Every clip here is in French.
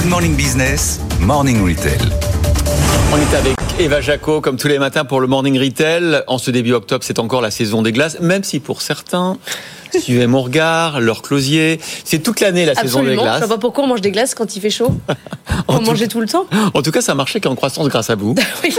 Good Morning Business, Morning Retail. On est avec Eva Jaco, comme tous les matins, pour le Morning Retail. En ce début octobre, c'est encore la saison des glaces, même si pour certains, suivez mon regard, leur closier, c'est toute l'année la saison des Absolument. Je glaces. vois pas pourquoi on mange des glaces quand il fait chaud. On En en tout- mangeait tout le temps. En tout cas, c'est un marché qui est en croissance grâce à vous. Oui.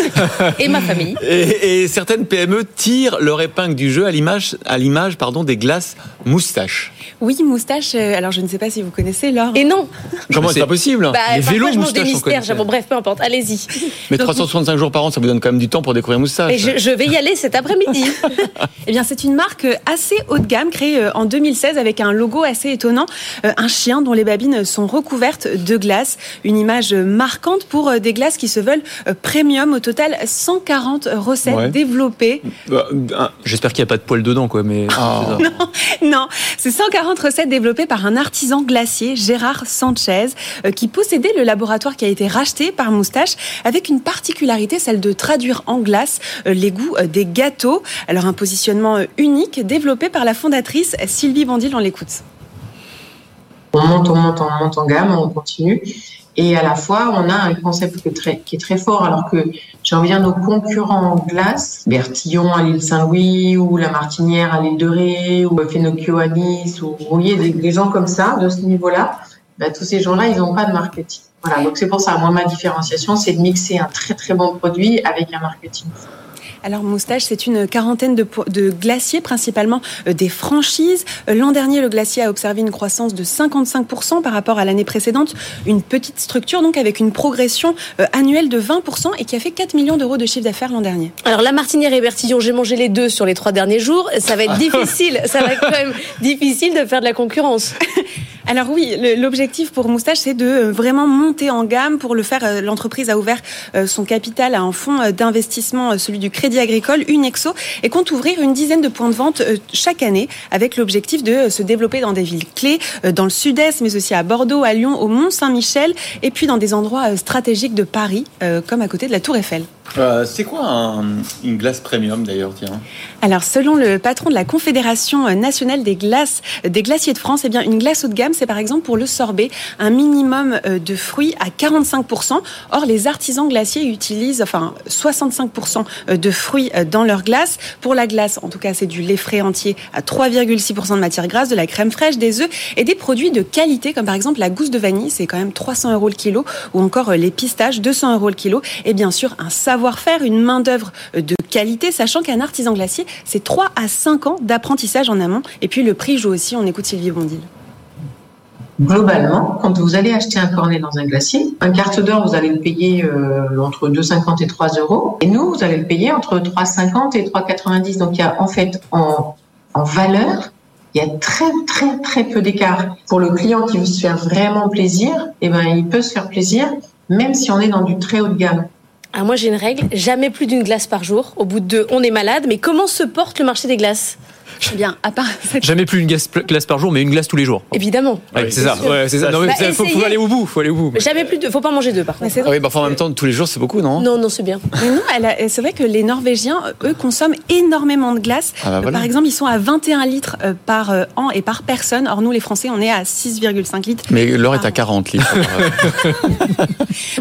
Et ma famille. Et, et certaines PME tirent leur épingle du jeu à l'image, à l'image, pardon, des glaces moustaches. Oui, moustache. euh, Alors, je ne sais pas si vous connaissez Laure. Et non. Comment c'est- pas possible? Bah, Les vélos des moustaches, on mystères. Bon, bref, peu importe. Allez-y. Mais Donc, 365 jours par an, ça vous donne quand même du temps pour découvrir moustache. Et je, je vais y aller cet après-midi. Eh bien, c'est une marque assez haut de gamme, créée euh, en 2016 avec un logo assez étonnant. Euh, Un chien dont les babines sont recouvertes de glace. Une image marquante pour euh, des glaces qui se veulent euh, premium. Au total, 140 recettes Ouais. développées. Bah, J'espère qu'il n'y a pas de poils dedans, quoi. Mais c'est ça. Non, c'est 140 recettes développées par un artisan glacier, Gérard Sanchez, euh, qui possédait le laboratoire qui a été racheté par Moustache, avec une particularité, celle de traduire en glace les goûts des gâteaux. Alors un positionnement unique développé par la fondatrice Sylvie Bandil, on l'écoute. on monte, on monte, on monte en gamme, on continue. Et à la fois, on a un concept qui est très, fort, alors que j'ai envie de dire nos concurrents en glace, Bertillon à l'île Saint-Louis, ou La Martinière à l'île de Ré, ou Fenocchio à Nice, ou vous voyez, des, des gens comme ça, de ce niveau-là, bah, tous ces gens-là, ils n'ont pas de marketing. Voilà, donc c'est pour ça, moi, ma différenciation, c'est de mixer un très très bon produit avec un marketing. Alors Moustache, c'est une quarantaine de, de glaciers, principalement euh, des franchises. Euh, L'an dernier, le glacier a observé une croissance de 55% par rapport à l'année précédente. Une petite structure, donc avec une progression euh, annuelle de 20% et qui a fait 4 millions d'euros de chiffre d'affaires l'an dernier. Alors, la martinière et Bertillon, j'ai mangé les deux sur les trois derniers jours. Ça va être difficile. Ça va être quand même difficile de faire de la concurrence. Alors oui, l'objectif pour Moustache, c'est de euh, vraiment monter en gamme. Pour le faire, euh, l'entreprise a ouvert euh, son capital à un fonds d'investissement, celui du Crédit Agricole, Unexo, et compte ouvrir une dizaine de points de vente chaque année, avec l'objectif de se développer dans des villes clés, dans le sud-est, mais aussi à Bordeaux, à Lyon, au Mont-Saint-Michel, et puis dans des endroits stratégiques de Paris, comme à côté de la Tour Eiffel. Euh, c'est quoi un- une glace premium d'ailleurs, tiens? Alors, selon le patron de la Confédération nationale des glaces, des glaciers de France, eh bien, une glace haut de gamme, c'est par exemple pour le sorbet, un minimum euh, de fruits à 45%. Or, les artisans glaciers utilisent, enfin, 65% de fruits euh, dans leur glace. Pour la glace, en tout cas, c'est du lait frais entier à 3,6% de matière grasse, de la crème fraîche, des œufs et des produits de qualité, comme par exemple la gousse de vanille, c'est quand même 300 euros le kilo, ou encore euh, les pistaches, 200 euros le kilo. Et bien sûr, un savoir-faire, une main-d'œuvre euh, de qualité, sachant qu'un artisan glacier, c'est 3 à 5 ans d'apprentissage en amont. Et puis le prix joue aussi, on écoute Sylvie Bondil. Globalement, quand vous allez acheter un cornet dans un glacier, un carte d'or, vous allez le payer euh, entre 2,50 et 3 euros. Et nous, vous allez le payer entre 3,50 et 3,90. Donc, il y a en fait, en, en valeur, il y a très, très, très peu d'écart. Pour le client qui veut se faire vraiment plaisir, eh ben, il peut se faire plaisir, même si on est dans du très haut de gamme. Alors, moi, j'ai une règle. Jamais plus d'une glace par jour. Au bout de deux, on est malade. Mais comment se porte le marché des glaces? Eh bien, à part cette Jamais plus une glace, glace par jour, mais une glace tous les jours. Évidemment. Ouais, c'est ça. Ouais, c'est ça. Non, mais Bah, faut, aller au bout. Faut aller au bout. Jamais plus de. Faut pas manger deux, par contre. c'est Ah oui, bah, en même temps, tous les jours, c'est beaucoup, non? Non, non, c'est bien. Mais non, elle a- c'est vrai que les Norvégiens, eux, consomment énormément de glace. Ah bah voilà. Par exemple, ils sont à 21 litres euh, par euh, an et par personne. Or, nous, les Français, on est à 6,5 litres. Mais l'heure est à 40 litres.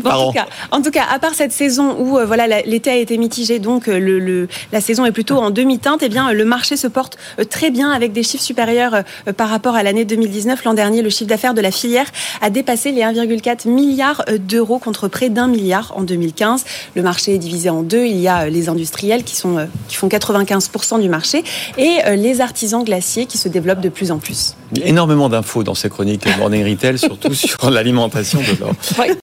Bon, en, tout cas, en tout cas, à part cette saison où euh, voilà l'été a été mitigé, donc euh, le, le- la saison est plutôt en demi-teinte, eh bien le marché se porte très bien avec des chiffres supérieurs euh, par rapport à l'année 2019. L'an dernier, le chiffre d'affaires de la filière a dépassé les 1,4 milliard euh, d'euros contre près d'un milliard en 2015. Le marché est divisé en deux. Il y a euh, les industriels qui sont euh, qui font 95% du marché et euh, les artisans glaciers qui se développent de plus en plus. Énormément d'infos dans ces chroniques Morning Retail, surtout sur l'alimentation de l'or.